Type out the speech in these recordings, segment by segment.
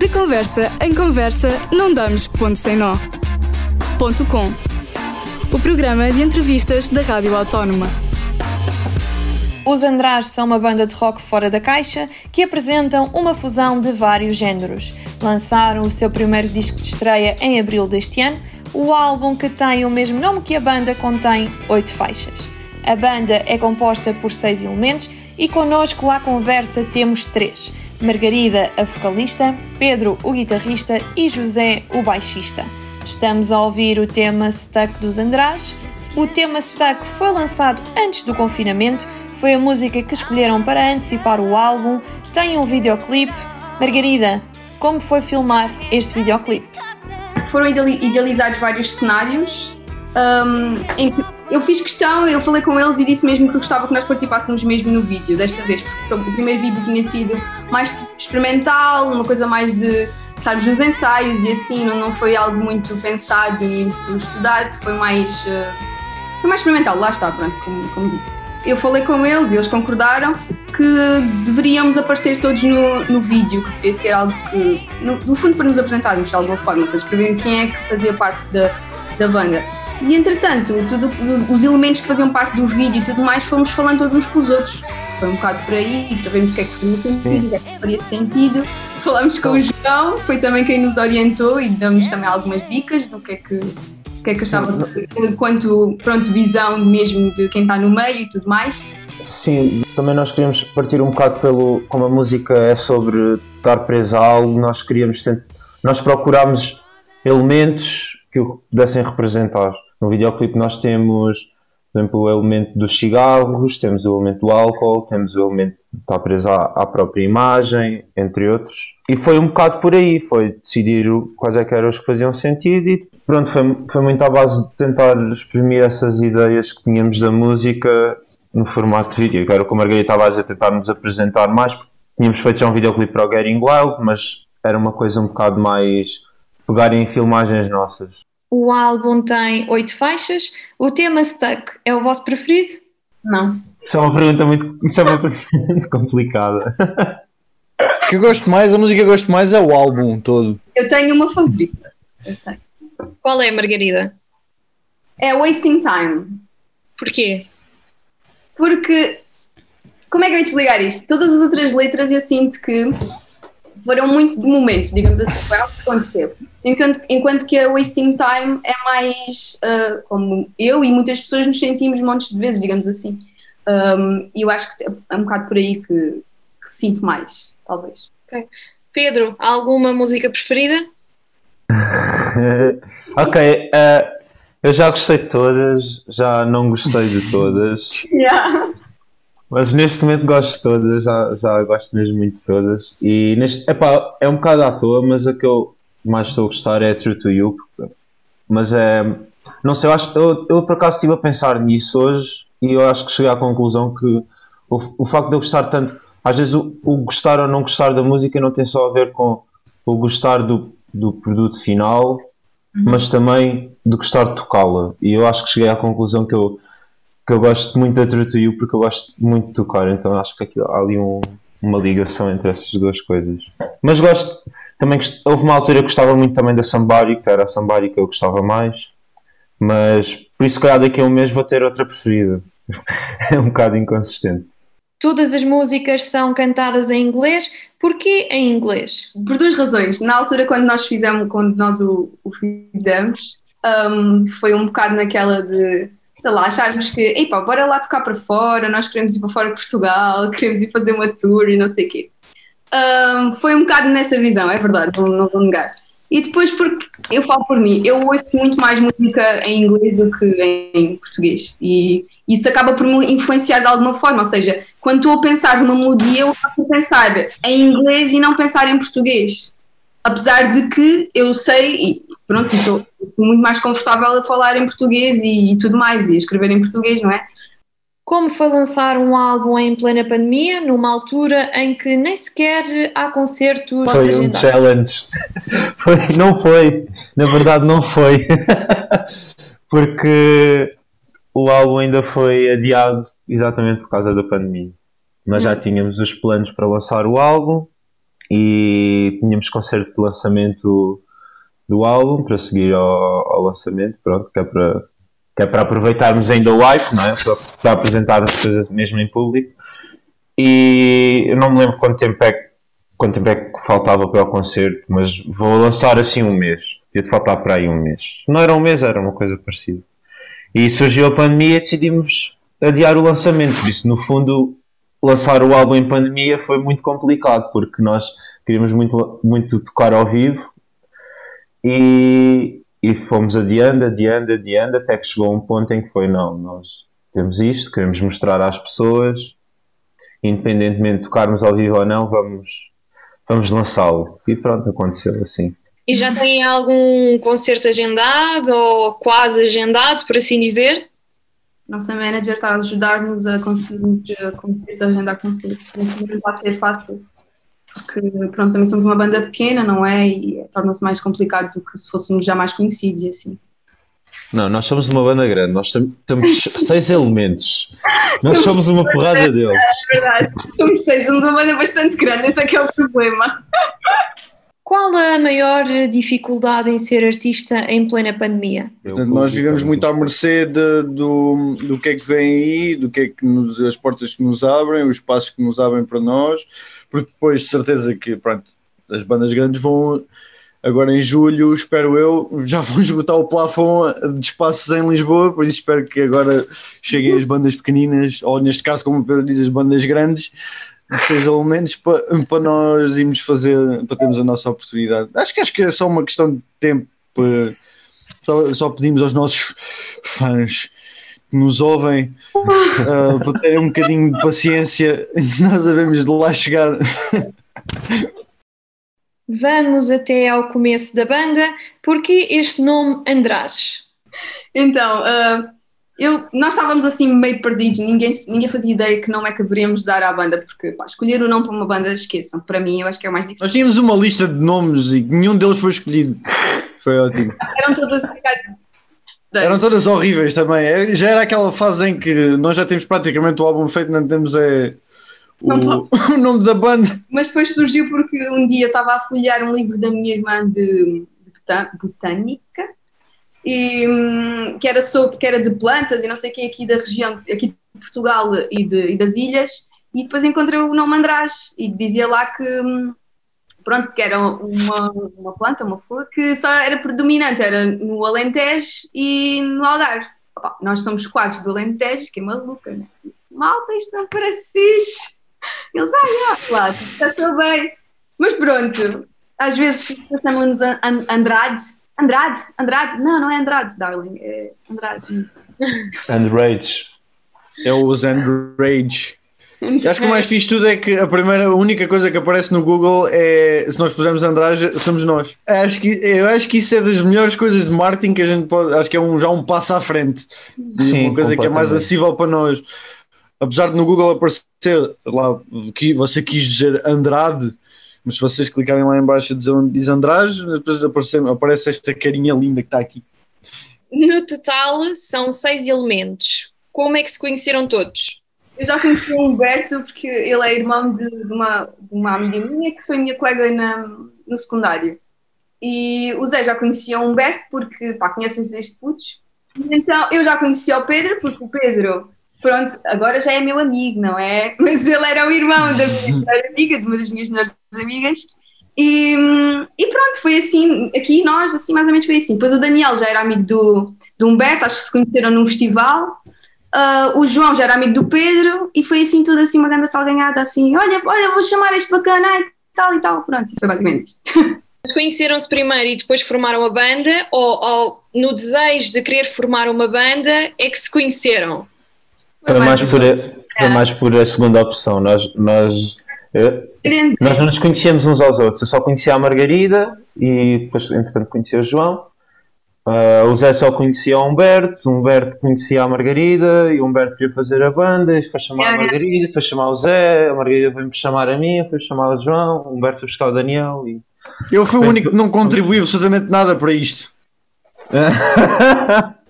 De conversa em conversa, não damos ponto sem nó. Ponto com. O programa de entrevistas da Rádio Autónoma. Os Andrade são uma banda de rock fora da caixa que apresentam uma fusão de vários géneros. Lançaram o seu primeiro disco de estreia em abril deste ano. O álbum, que tem o mesmo nome que a banda, contém oito faixas. A banda é composta por seis elementos e connosco à conversa temos três. Margarida, a vocalista, Pedro, o guitarrista e José, o baixista. Estamos a ouvir o tema Stuck dos Andrade. O tema Stuck foi lançado antes do confinamento, foi a música que escolheram para antecipar o álbum, tem um videoclipe. Margarida, como foi filmar este videoclipe? Foram idealizados vários cenários um, em que eu fiz questão, eu falei com eles e disse mesmo que gostava que nós participássemos mesmo no vídeo, desta vez, porque o primeiro vídeo tinha sido mais experimental, uma coisa mais de estarmos nos ensaios e assim, não, não foi algo muito pensado, muito estudado, foi mais, uh, foi mais experimental, lá está, pronto, como, como disse. Eu falei com eles e eles concordaram que deveríamos aparecer todos no, no vídeo, que devia ser algo que, no, no fundo, para nos apresentarmos de alguma forma, ou seja, para quem é que fazia parte da, da banda. E entretanto, tudo, os elementos que faziam parte do vídeo e tudo mais, fomos falando todos uns com os outros. Foi um bocado por aí, para vermos o que é que faria sentido, o que é que faria sentido. Falámos com o João, foi também quem nos orientou e damos também algumas dicas do que é que, o que, é que achava quanto pronto, visão mesmo de quem está no meio e tudo mais. Sim, também nós queríamos partir um bocado pelo. Como a música é sobre estar presa a algo, nós queríamos. Nós procurámos elementos que o pudessem representar. No videoclipe nós temos, por exemplo, o elemento dos cigarros, temos o elemento do álcool, temos o elemento de estar preso à, à, própria imagem, entre outros. E foi um bocado por aí, foi decidir quais é que eram os que faziam sentido e pronto, foi, foi muito à base de tentar exprimir essas ideias que tínhamos da música no formato de vídeo. Agora, como a Margarida estava a tentar nos apresentar mais, porque tínhamos feito já um videoclipe para o Getting Wild, mas era uma coisa um bocado mais pegarem em filmagens nossas. O álbum tem oito faixas. O tema Stuck é o vosso preferido? Não. Isso é uma pergunta muito, isso é uma pergunta complicada. O que eu gosto mais, a música que eu gosto mais é o álbum todo. Eu tenho uma favorita. Eu tenho. Qual é, Margarida? É Wasting Time. Porquê? Porque, como é que eu ia te explicar isto? Todas as outras letras eu sinto que foram muito de momento, digamos assim, foi algo que aconteceu. Enquanto, enquanto que a Wasting Time é mais uh, como eu e muitas pessoas nos sentimos montes de vezes, digamos assim. Um, e eu acho que é um bocado por aí que, que sinto mais, talvez. Okay. Pedro, alguma música preferida? ok, uh, eu já gostei de todas, já não gostei de todas. yeah. Mas neste momento gosto de todas, já, já gosto mesmo muito de todas. E neste, epá, é um bocado à toa, mas a que eu mais estou a gostar é True to You. Mas é. Não sei, eu, acho, eu, eu por acaso estive a pensar nisso hoje e eu acho que cheguei à conclusão que o, o facto de eu gostar tanto. Às vezes o, o gostar ou não gostar da música não tem só a ver com o gostar do, do produto final, uhum. mas também de gostar de tocá-la. E eu acho que cheguei à conclusão que eu que eu gosto muito da True to You porque eu gosto muito de tocar, então acho que aqui, há ali um, uma ligação entre essas duas coisas. Mas gosto, também houve uma altura que eu gostava muito também da Somebody, que era a Somebody que eu gostava mais, mas por isso, calhar, daqui a um mês vou ter outra preferida. é um bocado inconsistente. Todas as músicas são cantadas em inglês. Porquê em inglês? Por duas razões. Na altura, quando nós fizemos, quando nós o, o fizemos, um, foi um bocado naquela de sei lá, acharmos que, epá, bora lá tocar para fora, nós queremos ir para fora de Portugal, queremos ir fazer uma tour e não sei o quê. Um, foi um bocado nessa visão, é verdade, não, não vou negar. E depois, porque eu falo por mim, eu ouço muito mais música em inglês do que em português. E isso acaba por me influenciar de alguma forma. Ou seja, quando estou a pensar numa melodia, eu faço pensar em inglês e não pensar em português. Apesar de que eu sei, e pronto, estou muito mais confortável a falar em português e, e, tudo mais, e a escrever em português, não é? Como foi lançar um álbum em plena pandemia, numa altura em que nem sequer há concertos? Foi um challenge. foi, não foi, na verdade não foi, porque o álbum ainda foi adiado exatamente por causa da pandemia. Nós já hum. tínhamos os planos para lançar o álbum, e tínhamos concerto de lançamento do álbum para seguir ao, ao lançamento, pronto, que é para, que é para aproveitarmos ainda o hype, não é? Para, para apresentar as coisas mesmo em público. E eu não me lembro quanto tempo é que, quanto tempo é que faltava para o concerto, mas vou lançar assim um mês. Ia-te faltar para aí um mês. Não era um mês, era uma coisa parecida. E surgiu a pandemia e decidimos adiar o lançamento. Por isso, no fundo, lançar o álbum em pandemia foi muito complicado, porque nós queríamos muito, muito tocar ao vivo e, e fomos adiando, adiando, adiando, até que chegou um ponto em que foi: não, nós temos isto, queremos mostrar às pessoas, independentemente de tocarmos ao vivo ou não, vamos, vamos lançá-lo. E pronto, aconteceu assim. E já tem algum concerto agendado ou quase agendado, por assim dizer? Nossa manager está a ajudar-nos a conseguir concertos, a agendar concertos. Não vai ser fácil, porque pronto, também somos uma banda pequena, não é? E torna-se mais complicado do que se fôssemos já mais conhecidos e assim. Não, nós somos uma banda grande, nós temos seis elementos. Nós somos uma porrada deles. É verdade, somos seis, somos uma banda bastante grande, esse é que é o problema. Qual a maior dificuldade em ser artista em plena pandemia? Portanto, nós vivemos muito à mercê de, do, do que é que vem aí, do que é que nos, as portas que nos abrem, os espaços que nos abrem para nós, porque depois, de certeza que pronto, as bandas grandes vão, agora em julho, espero eu, já vão esgotar o plafond de espaços em Lisboa, por isso espero que agora cheguem as bandas pequeninas, ou neste caso, como o Pedro diz, as bandas grandes, seis elementos para, para nós irmos fazer, para termos a nossa oportunidade. Acho que acho que é só uma questão de tempo. Só, só pedimos aos nossos fãs que nos ouvem uh, para terem um bocadinho de paciência nós devemos de lá chegar. Vamos até ao começo da banda. Porquê este nome Andrade? Então, uh, eu, nós estávamos assim meio perdidos, ninguém, ninguém fazia ideia que nome é que deveríamos dar à banda, porque pá, escolher o nome para uma banda, esqueçam. Para mim, eu acho que é o mais difícil. Nós tínhamos uma lista de nomes e nenhum deles foi escolhido. Foi ótimo. Eram todas Eram todas horríveis também. É, já era aquela fase em que nós já temos praticamente o álbum feito, não temos é, o, o nome da banda. Mas depois surgiu porque um dia estava a folhear um livro da minha irmã de, de botânica e, hum, que, era sobre, que era de plantas e não sei quem aqui da região, aqui de Portugal e, de, e das ilhas, e depois encontrei o nome András e dizia lá que hum, pronto, que era uma, uma planta, uma flor, que só era predominante, era no Alentejo e no Algarve. Opa, nós somos quatro do Alentejo, fiquei maluca, né? Malta, isto não parece fixe. Eles, ah, já, claro, passou bem. Mas pronto, às vezes chamam-nos Andrade, Andrade, Andrade, não, não é Andrade, darling, é Andrade. Andrade. É os Andrade. Acho que o mais fixe tudo é que a primeira, a única coisa que aparece no Google é se nós pusermos Andrade, somos nós. Acho que, eu acho que isso é das melhores coisas de marketing que a gente pode. Acho que é um, já um passo à frente. Sim, uma coisa que é mais acessível para nós. Apesar de no Google aparecer lá que você quis dizer Andrade, mas se vocês clicarem lá em baixo dizer onde diz Andrade, depois aparece, aparece esta carinha linda que está aqui. No total são seis elementos. Como é que se conheceram todos? Eu já conheci o Humberto porque ele é irmão de, de, uma, de uma amiga minha que foi minha colega na, no secundário. E o Zé já conhecia o Humberto porque, pá, conhecem-se desde putos. Então eu já conhecia o Pedro porque o Pedro pronto, agora já é meu amigo, não é? Mas ele era o irmão da minha melhor amiga, de uma das minhas melhores amigas. E, e, pronto, foi assim, aqui nós, assim, mais ou menos foi assim. Depois o Daniel já era amigo do, do Humberto, acho que se conheceram num festival. Uh, o João já era amigo do Pedro e foi assim tudo assim, uma grande salganhada, assim, olha, olha, vou chamar este bacana e tal e tal. Pronto, e foi basicamente isto. Conheceram-se primeiro e depois formaram a banda ou, ou no desejo de querer formar uma banda é que se conheceram? Foi, mais, por a, foi mais por a segunda opção. Nós, nós, eu, nós não nos conhecíamos uns aos outros. Eu só conhecia a Margarida e depois, entretanto, conhecia o João. Uh, o Zé só conhecia o Humberto, o Humberto conhecia a Margarida e o Humberto queria fazer a banda e foi chamar a Margarida, foi chamar o Zé, a Margarida veio-me chamar a mim, foi chamar o João, o Humberto foi buscar o Daniel e... Eu fui o único que não contribuiu absolutamente nada para isto.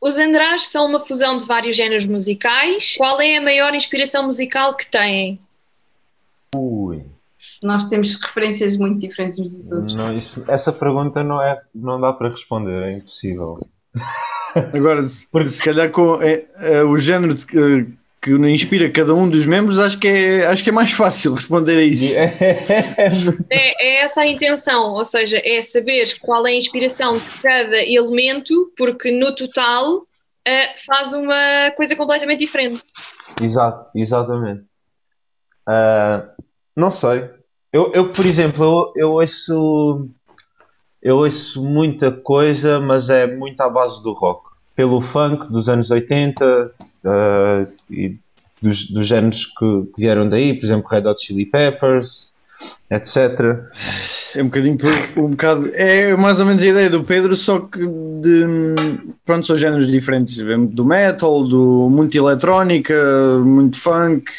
Os András são uma fusão de vários géneros musicais. Qual é a maior inspiração musical que têm? Ui. Nós temos referências muito diferentes uns dos outros. Não, isso, essa pergunta não, é, não dá para responder, é impossível. Agora, porque se calhar com é, é, o género de, que, que inspira cada um dos membros, acho que é, acho que é mais fácil responder a isso. É, é essa a intenção, ou seja, é saber qual é a inspiração de cada elemento, porque no total uh, faz uma coisa completamente diferente. Exato, exatamente. Uh, não sei. Eu, eu por exemplo, eu, eu ouço eu ouço muita coisa, mas é muito à base do rock. Pelo funk dos anos 80 uh, e dos, dos géneros que, que, vieram daí, por exemplo, Red Hot Chili Peppers, etc. É um bocadinho, um bocado, é mais ou menos a ideia do Pedro, só que de, pronto, são géneros diferentes, do metal, do muito eletrónica, muito funk,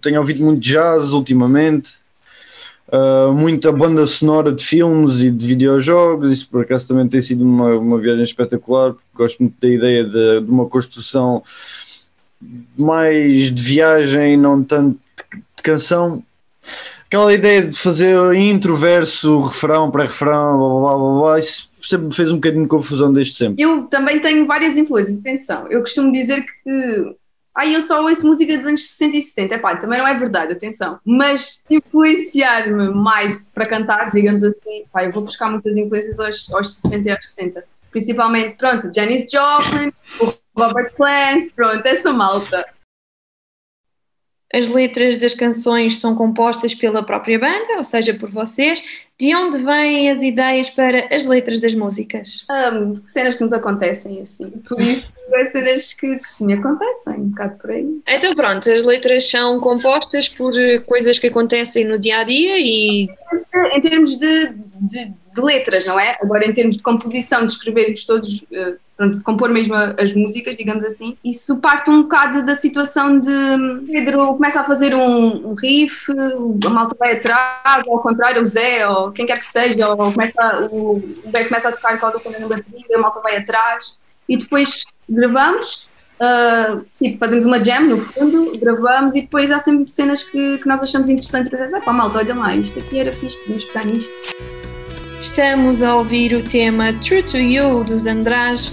tenho ouvido muito jazz ultimamente uh, muita banda sonora de filmes e de videojogos. Isso por acaso também tem sido uma, uma viagem espetacular, porque gosto muito da ideia de, de uma construção mais de viagem, não tanto de, canção. Aquela ideia de fazer intro, verso, refrão, pré-refrão, blá, blá, blá, blá, isso sempre me fez um bocadinho de confusão desde sempre. Eu também tenho várias influências, atenção. Eu costumo dizer que ah, eu só ouço música dos anos 60 e 70. Epá, também não é verdade, atenção. Mas influenciar-me mais para cantar, digamos assim, pá, eu vou buscar muitas influências aos, aos 60 e aos 60. Principalmente, pronto, Janis Joplin, o Robert Plant, pronto, essa malta. As letras das canções são compostas pela própria banda, ou seja, por vocês. De onde vêm as ideias para as letras das músicas? Um, cenas que nos acontecem, assim. Por isso, é cenas que, que, me acontecem, um bocado por aí. Então, pronto, as letras são compostas por coisas que acontecem no dia a dia e. Em termos de, de, de letras, não é? Agora, em termos de composição, de escrevermos todos. Uh, pronto, de compor mesmo as músicas, digamos assim. Isso parte um bocado da situação de Pedro começa a fazer um, um riff, a malta vai atrás, ou ao contrário, o Zé, ou quem quer que seja, ou começa, o, o começa a tocar qualquer cena na bateria, a malta vai atrás, e depois gravamos. Uh, tipo, fazemos uma jam no fundo, gravamos e depois há sempre cenas que, que nós achamos interessantes e pensamos, ah pá, malta, olha lá, isto aqui era fixe, podemos pegar nisto. Estamos a ouvir o tema True to You dos Andrade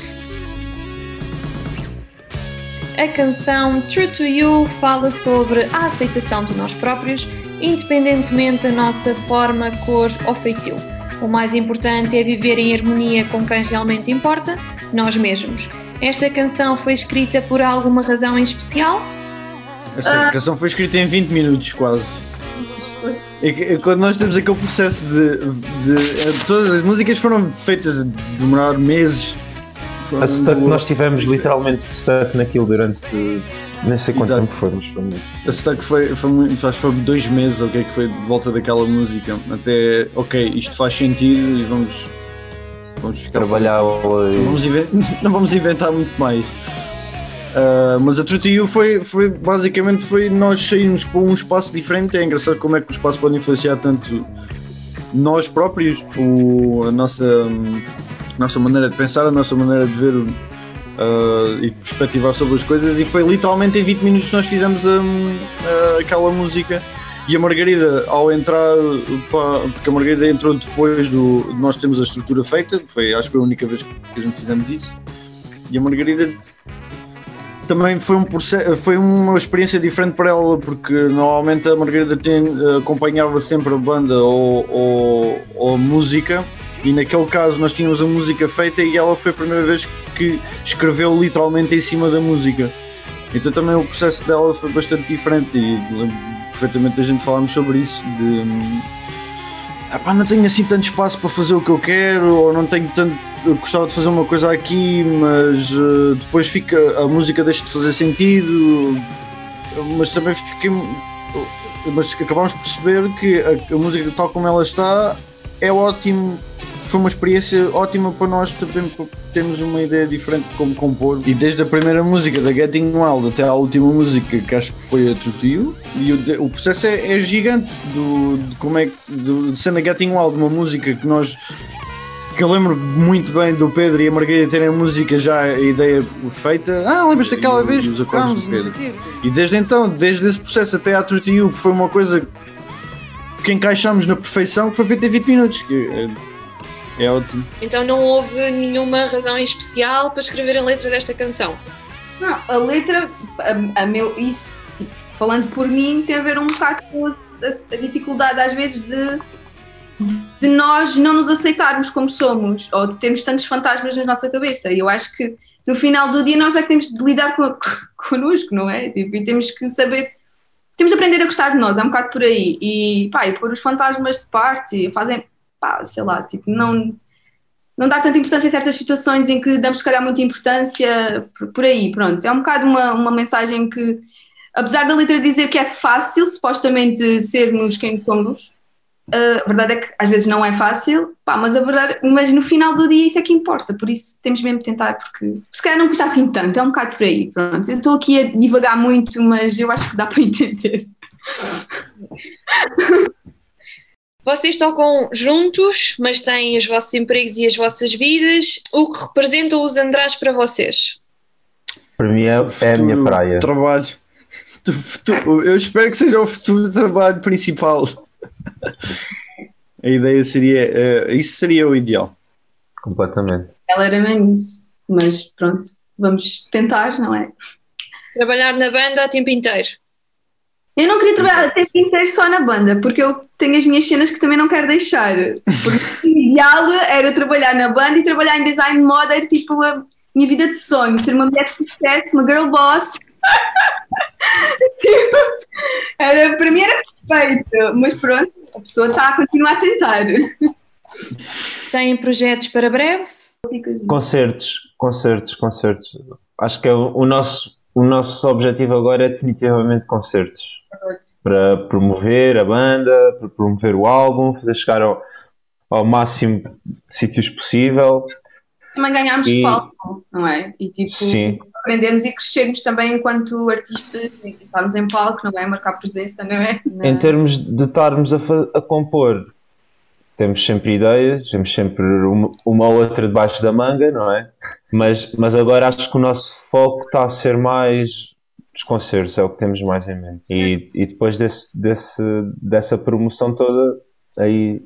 a canção True to You fala sobre a aceitação de nós próprios, independentemente da nossa forma, cor ou feitio. O mais importante é viver em harmonia com quem realmente importa, nós mesmos. Esta canção foi escrita por alguma razão em especial? Esta canção foi escrita em 20 minutos, quase. E, quando nós temos aquele processo de, de, Todas as músicas foram feitas, demorar meses a stuck, nós tivemos literalmente stuck naquilo durante nem sei quanto Exato. tempo foi, mas foi muito. A stuck foi, foi, muito, foi dois meses, o que é que foi de volta daquela música. Até, ok, isto faz sentido e vamos. Vamos trabalhar. Não vamos, não vamos inventar muito mais. Uh, mas a True You foi, foi basicamente foi nós sairmos para um espaço diferente. É engraçado como é que o espaço pode influenciar tanto nós próprios, o, a nossa. Nossa maneira de pensar, a nossa maneira de ver uh, e perspectivar sobre as coisas. E foi literalmente em 20 minutos que nós fizemos um, uh, aquela música. E a Margarida, ao entrar, porque a Margarida entrou depois do. Nós temos a estrutura feita, foi, acho que foi a única vez que a gente fizemos isso. E a Margarida também foi, um foi uma experiência diferente para ela, porque normalmente a Margarida tem, acompanhava sempre a banda ou, ou, ou a música e naquele caso nós tínhamos a música feita e ela foi a primeira vez que escreveu literalmente em cima da música. Então também o processo dela foi bastante diferente e perfeitamente a gente falámos sobre isso. De, epá, não tenho assim tanto espaço para fazer o que eu quero, ou não tenho tanto. Eu gostava de fazer uma coisa aqui, mas uh, depois fica. a música deixa de fazer sentido, mas também fiquei. Mas acabámos por perceber que a, a música tal como ela está é ótimo foi uma experiência ótima para nós também termos uma ideia diferente de como compor. E desde a primeira música da Getting Wild até à última música, que acho que foi a You, e o, o processo é, é, gigante do, de como é que. de ser na Getting Wild uma música que nós que eu lembro muito bem do Pedro e a Margarida terem a música já a ideia feita. Ah, lembras daquela vez? Os acordes do Pedro. E desde então, desde esse processo até à True to You, que foi uma coisa porque encaixámos na perfeição que foi feito em 20 minutos. Que é, é ótimo. Então não houve nenhuma razão em especial para escrever a letra desta canção? Não, a letra, a, a meu, isso, tipo, falando por mim, tem a ver um bocado com a, a, a dificuldade às vezes de, de nós não nos aceitarmos como somos, ou de termos tantos fantasmas na nossa cabeça. E eu acho que no final do dia nós é que temos de lidar com, connosco, não é? Tipo, e temos que saber, temos de aprender a gostar de nós, é um bocado por aí. E pá, e pôr os fantasmas de parte, fazem, pá, sei lá, tipo, não, não dar tanta importância a certas situações em que damos, se calhar, muita importância por, por aí, pronto. É um bocado uma, uma mensagem que, apesar da letra dizer que é fácil, supostamente, sermos quem somos, a verdade é que às vezes não é fácil, pá, mas a verdade, mas no final do dia isso é que importa, por isso temos mesmo de tentar, porque se calhar não custa assim tanto, é um bocado por aí, pronto. Eu estou aqui a divagar muito, mas eu acho que dá para entender. Vocês tocam juntos, mas têm os vossos empregos e as vossas vidas. O que representam os András para vocês? Para mim é, é a minha praia. Trabalho. Eu espero que seja o futuro trabalho principal. A ideia seria. Uh, isso seria o ideal. Completamente. Ela era mesmo isso. Mas pronto, vamos tentar, não é? Trabalhar na banda a tempo inteiro. Eu não queria trabalhar a tempo inteiro só na banda, porque eu tenho as minhas cenas que também não quero deixar. Porque o ideal era trabalhar na banda e trabalhar em design de moda, era tipo a minha vida de sonho, ser uma mulher de sucesso, uma girl boss. tipo, era, para mim era perfeito, mas pronto, a pessoa está a continuar a tentar. Têm projetos para breve? Concertos, concertos, concertos. Acho que é o, o nosso, o nosso objetivo agora é definitivamente concertos. Para promover a banda, para promover o álbum, fazer chegar ao, ao máximo de sítios possível. Também ganharmos e... palco, não é? E tipo, Sim aprendermos e crescermos também enquanto artistas, estarmos em palco, não é? Marcar presença, não é? Em termos de estarmos a, a compor, temos sempre ideias, temos sempre uma, uma outra debaixo da manga, não é? Mas, mas agora acho que o nosso foco está a ser mais os concertos, é o que temos mais em mente. E, e depois desse, desse, dessa promoção toda, aí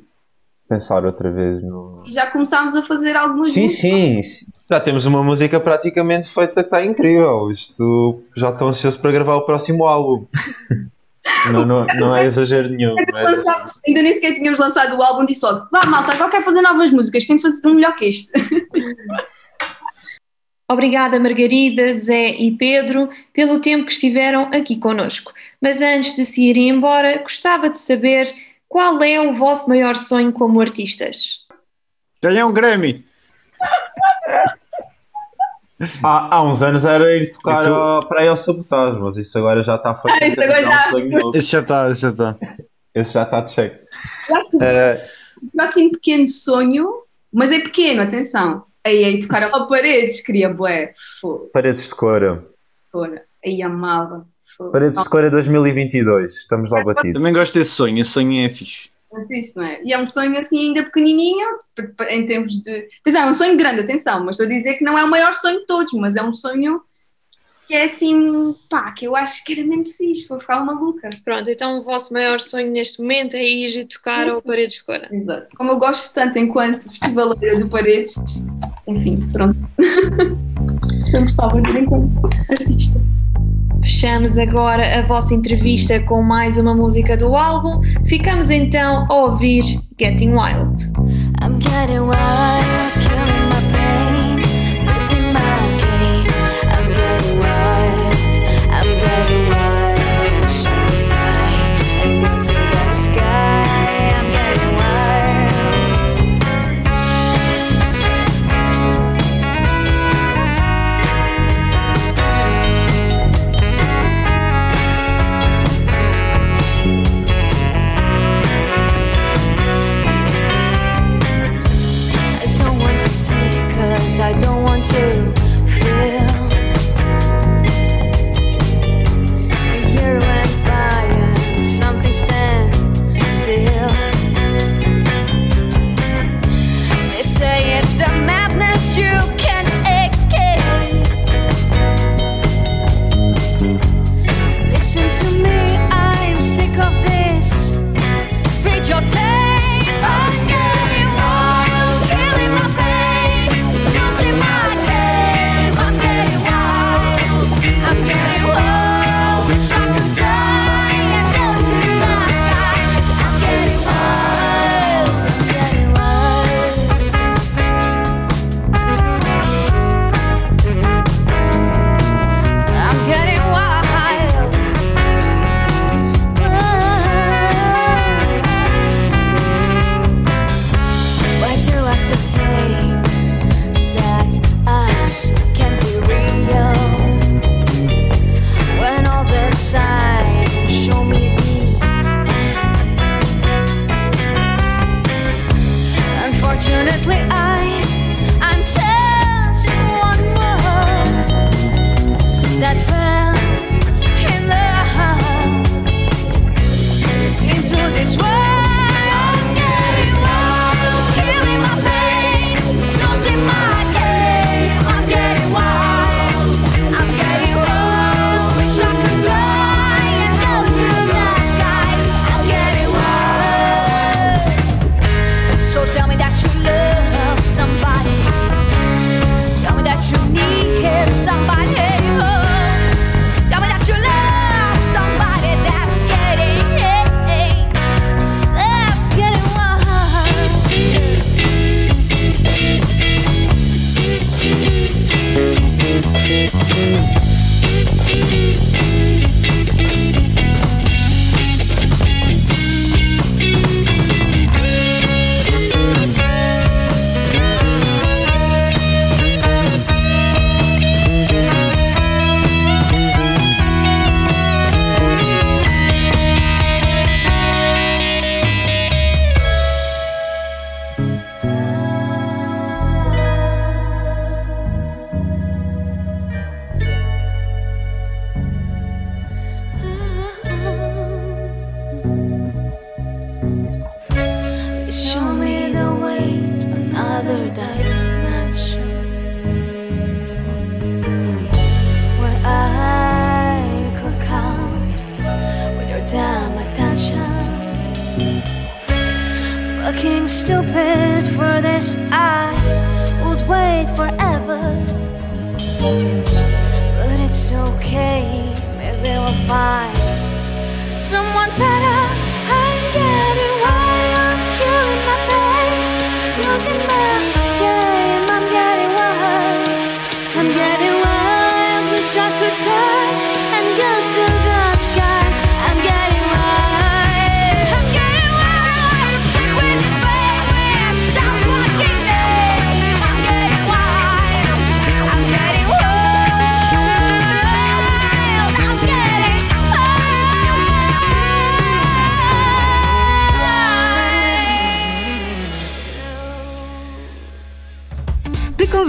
pensar outra vez no. E já começámos a fazer algumas Sim, sim. Já temos uma música praticamente feita que está incrível. Isto já estou ansioso para gravar o próximo álbum. não, não, não é exagero nenhum. Lançámos, ainda nem sequer tínhamos lançado o álbum, disse logo: vá malta, agora quero fazer novas músicas, tenho que fazer um melhor que este. Obrigada, Margarida, Zé e Pedro, pelo tempo que estiveram aqui conosco. Mas antes de se irem embora, gostava de saber qual é o vosso maior sonho como artistas? Ganhar um Grammy. Há, há uns anos era ir tocar tu... a, para aí ao sabotagem, mas isso agora já está feito. Ah, isso agora já... Esse já está, esse já está. Esse já está de cheque. Uh... O próximo pequeno sonho, mas é pequeno, atenção. Aí, aí tocar a paredes, queria bué. Paredes de cor. Cor. Aí amava. Paredes de cor é 2022, estamos lá batidos. Também gosto desse sonho, esse sonho é fixe. É fixe, não é? E é um sonho assim ainda pequenininho, em termos de. Atenção, é um sonho grande, atenção, mas estou a dizer que não é o maior sonho de todos, mas é um sonho que é assim, pá, que eu acho que era mesmo fixe, vou ficar maluca. Pronto, então o vosso maior sonho neste momento é ir tocar ao Paredes de Cor. Exato. Como eu gosto tanto enquanto festivaleira do Paredes, enfim, pronto. eu gostava de ir enquanto artista. Fechamos agora a vossa entrevista com mais uma música do álbum. Ficamos então a ouvir Getting Wild. I'm getting wild,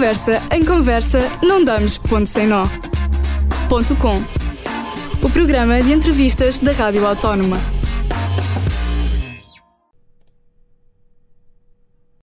conversa em conversa, não damos ponto sem nó. O programa de entrevistas da Rádio Autónoma.